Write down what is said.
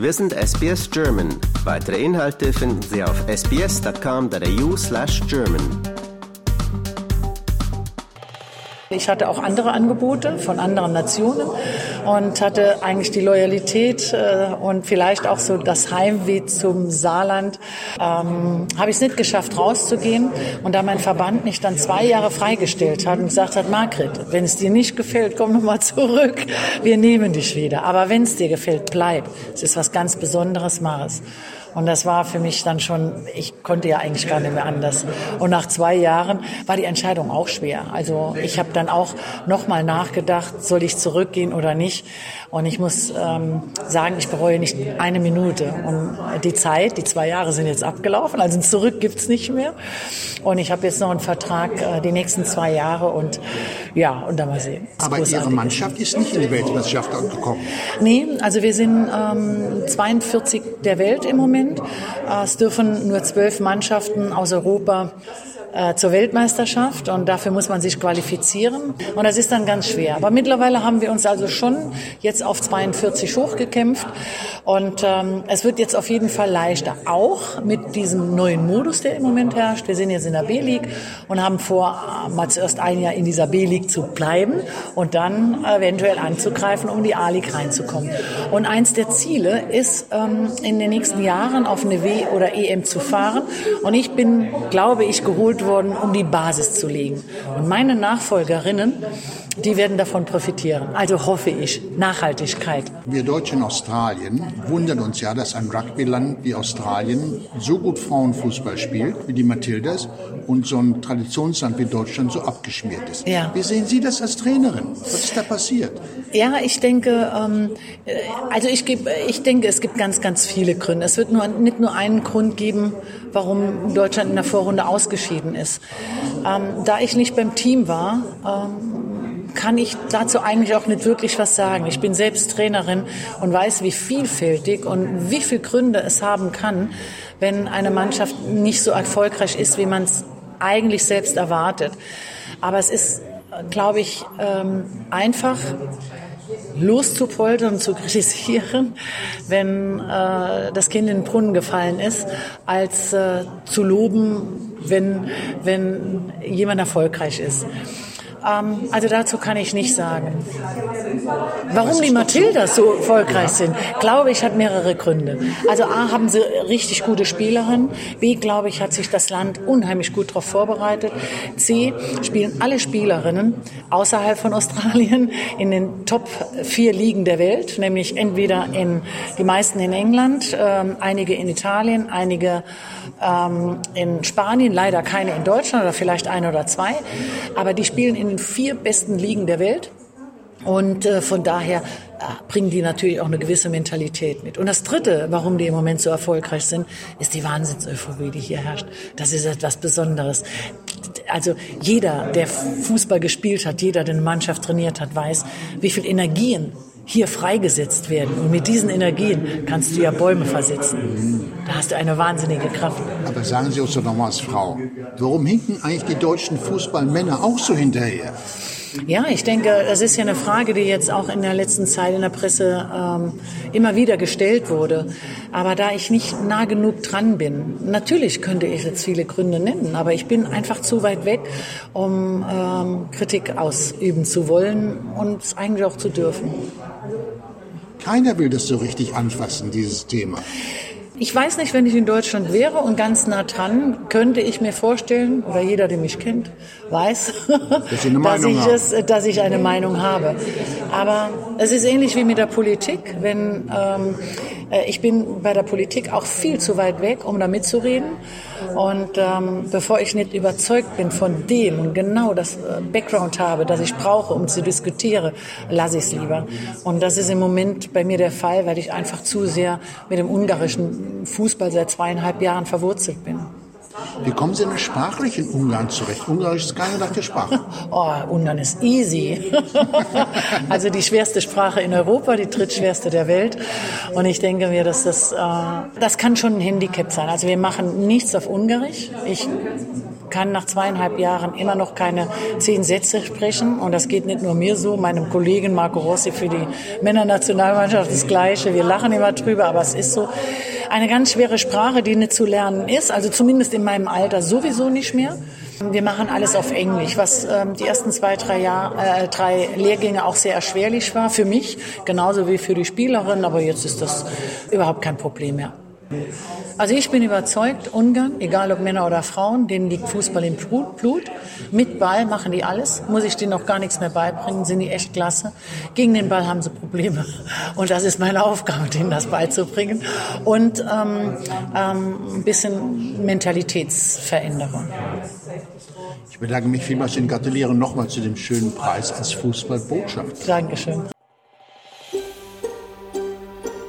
Wir sind SBS German. Weitere Inhalte finden Sie auf sbs.com.au/german. Ich hatte auch andere Angebote von anderen Nationen und hatte eigentlich die Loyalität äh, und vielleicht auch so das Heimweh zum Saarland. Ähm, Habe ich es nicht geschafft, rauszugehen. Und da mein Verband mich dann zwei Jahre freigestellt hat und gesagt hat, Margret, wenn es dir nicht gefällt, komm nochmal zurück. Wir nehmen dich wieder. Aber wenn es dir gefällt, bleib. Es ist was ganz Besonderes, mach es. Und das war für mich dann schon, ich konnte ja eigentlich gar nicht mehr anders. Und nach zwei Jahren war die Entscheidung auch schwer. Also ich habe dann auch nochmal nachgedacht, soll ich zurückgehen oder nicht. Und ich muss ähm, sagen, ich bereue nicht eine Minute. Und die Zeit, die zwei Jahre sind jetzt abgelaufen, also zurück gibt's nicht mehr. Und ich habe jetzt noch einen Vertrag äh, die nächsten zwei Jahre und ja, und dann mal sehen. Aber Ihre Mannschaft ist nicht in die Weltmeisterschaft gekommen. Nee, also wir sind ähm, 42 der Welt im Moment. Äh, es dürfen nur zwölf Mannschaften aus Europa äh, zur Weltmeisterschaft und dafür muss man sich qualifizieren und das ist dann ganz schwer. Aber mittlerweile haben wir uns also schon jetzt auf 42 hochgekämpft und ähm, es wird jetzt auf jeden Fall leichter, auch mit diesem neuen Modus, der im Moment herrscht. Wir sind jetzt in der B-League und haben vor, äh, mal zuerst ein Jahr in dieser B-League zu bleiben und dann eventuell anzugreifen, um die A-League reinzukommen. Und eins der Ziele ist, ähm, in den nächsten Jahren auf eine W- oder EM zu fahren und ich bin, glaube ich, geholt worden, um die Basis zu legen. Und meine Nachfolgerinnen, die werden davon profitieren. Also hoffe ich, Nachhaltigkeit. Wir Deutschen in Australien wundern uns ja, dass ein Rugbyland wie Australien so gut Frauenfußball spielt, wie die Matildas, und so ein Traditionsland wie Deutschland so abgeschmiert ist. Ja. Wie sehen Sie das als Trainerin? Was ist da passiert? Ja, ich denke, ähm, äh, also ich, gebe, ich denke, es gibt ganz, ganz viele Gründe. Es wird nur, nicht nur einen Grund geben, warum Deutschland in der Vorrunde ausgeschieden ist. Ähm, da ich nicht beim Team war, ähm, kann ich dazu eigentlich auch nicht wirklich was sagen. Ich bin selbst Trainerin und weiß, wie vielfältig und wie viele Gründe es haben kann, wenn eine Mannschaft nicht so erfolgreich ist, wie man es eigentlich selbst erwartet. Aber es ist, glaube ich, ähm, einfach loszupoltern zu kritisieren, wenn äh, das Kind in den Brunnen gefallen ist, als äh, zu loben, wenn, wenn jemand erfolgreich ist. Ähm, also dazu kann ich nicht sagen. Warum die Matildas so erfolgreich sind, glaube ich, hat mehrere Gründe. Also A, haben sie richtig gute Spielerinnen. B, glaube ich, hat sich das Land unheimlich gut darauf vorbereitet. C, spielen alle Spielerinnen außerhalb von Australien in den Top vier Ligen der Welt, nämlich entweder in die meisten in England, ähm, einige in Italien, einige ähm, in Spanien, leider keine in Deutschland oder vielleicht eine oder zwei. Aber die spielen in den vier besten Ligen der Welt. Und äh, von daher äh, bringen die natürlich auch eine gewisse Mentalität mit. Und das Dritte, warum die im Moment so erfolgreich sind, ist die Wahnsinnseuphorie, die hier herrscht. Das ist etwas Besonderes. Also jeder, der Fußball gespielt hat, jeder, der eine Mannschaft trainiert hat, weiß, wie viel Energien hier freigesetzt werden. Und mit diesen Energien kannst du ja Bäume versetzen. Da hast du eine wahnsinnige Kraft. Aber sagen Sie uns doch nochmal als Frau, warum hinken eigentlich die deutschen Fußballmänner auch so hinterher? Ja, ich denke, das ist ja eine Frage, die jetzt auch in der letzten Zeit in der Presse ähm, immer wieder gestellt wurde. Aber da ich nicht nah genug dran bin, natürlich könnte ich jetzt viele Gründe nennen, aber ich bin einfach zu weit weg, um ähm, Kritik ausüben zu wollen und es eigentlich auch zu dürfen. Keiner will das so richtig anfassen, dieses Thema. Ich weiß nicht, wenn ich in Deutschland wäre und ganz nah dran, könnte ich mir vorstellen, oder jeder, der mich kennt, weiß, dass, dass, ich, es, dass ich eine Meinung habe. Aber es ist ähnlich wie mit der Politik. Wenn ähm, äh, ich bin bei der Politik auch viel zu weit weg, um da mitzureden. Und ähm, bevor ich nicht überzeugt bin von dem und genau das äh, Background habe, das ich brauche, um zu diskutieren, lasse ich es lieber. Und das ist im Moment bei mir der Fall, weil ich einfach zu sehr mit dem ungarischen Fußball seit zweieinhalb Jahren verwurzelt bin. Wie kommen Sie denn sprachlich in Ungarn zurecht? Ungarisch ist keine leichte Sprache. Oh, Ungarn ist easy. also die schwerste Sprache in Europa, die drittschwerste der Welt. Und ich denke mir, dass das, äh, das kann schon ein Handicap sein. Also wir machen nichts auf Ungarisch. Ich kann nach zweieinhalb Jahren immer noch keine zehn Sätze sprechen. Und das geht nicht nur mir so, meinem Kollegen Marco Rossi für die Männernationalmannschaft das Gleiche. Wir lachen immer drüber, aber es ist so eine ganz schwere Sprache, die nicht zu lernen ist. Also zumindest in meinem Alter sowieso nicht mehr. Wir machen alles auf Englisch, was ähm, die ersten zwei, drei, Jahr, äh, drei Lehrgänge auch sehr erschwerlich war für mich, genauso wie für die Spielerin. Aber jetzt ist das überhaupt kein Problem mehr. Also ich bin überzeugt, Ungarn, egal ob Männer oder Frauen, denen liegt Fußball im Blut. Mit Ball machen die alles. Muss ich denen noch gar nichts mehr beibringen, sind die echt klasse. Gegen den Ball haben sie Probleme. Und das ist meine Aufgabe, denen das beizubringen. Und ähm, ähm, ein bisschen Mentalitätsveränderung. Ich bedanke mich vielmals und gratuliere nochmal zu dem schönen Preis als Fußballbotschaft. Dankeschön.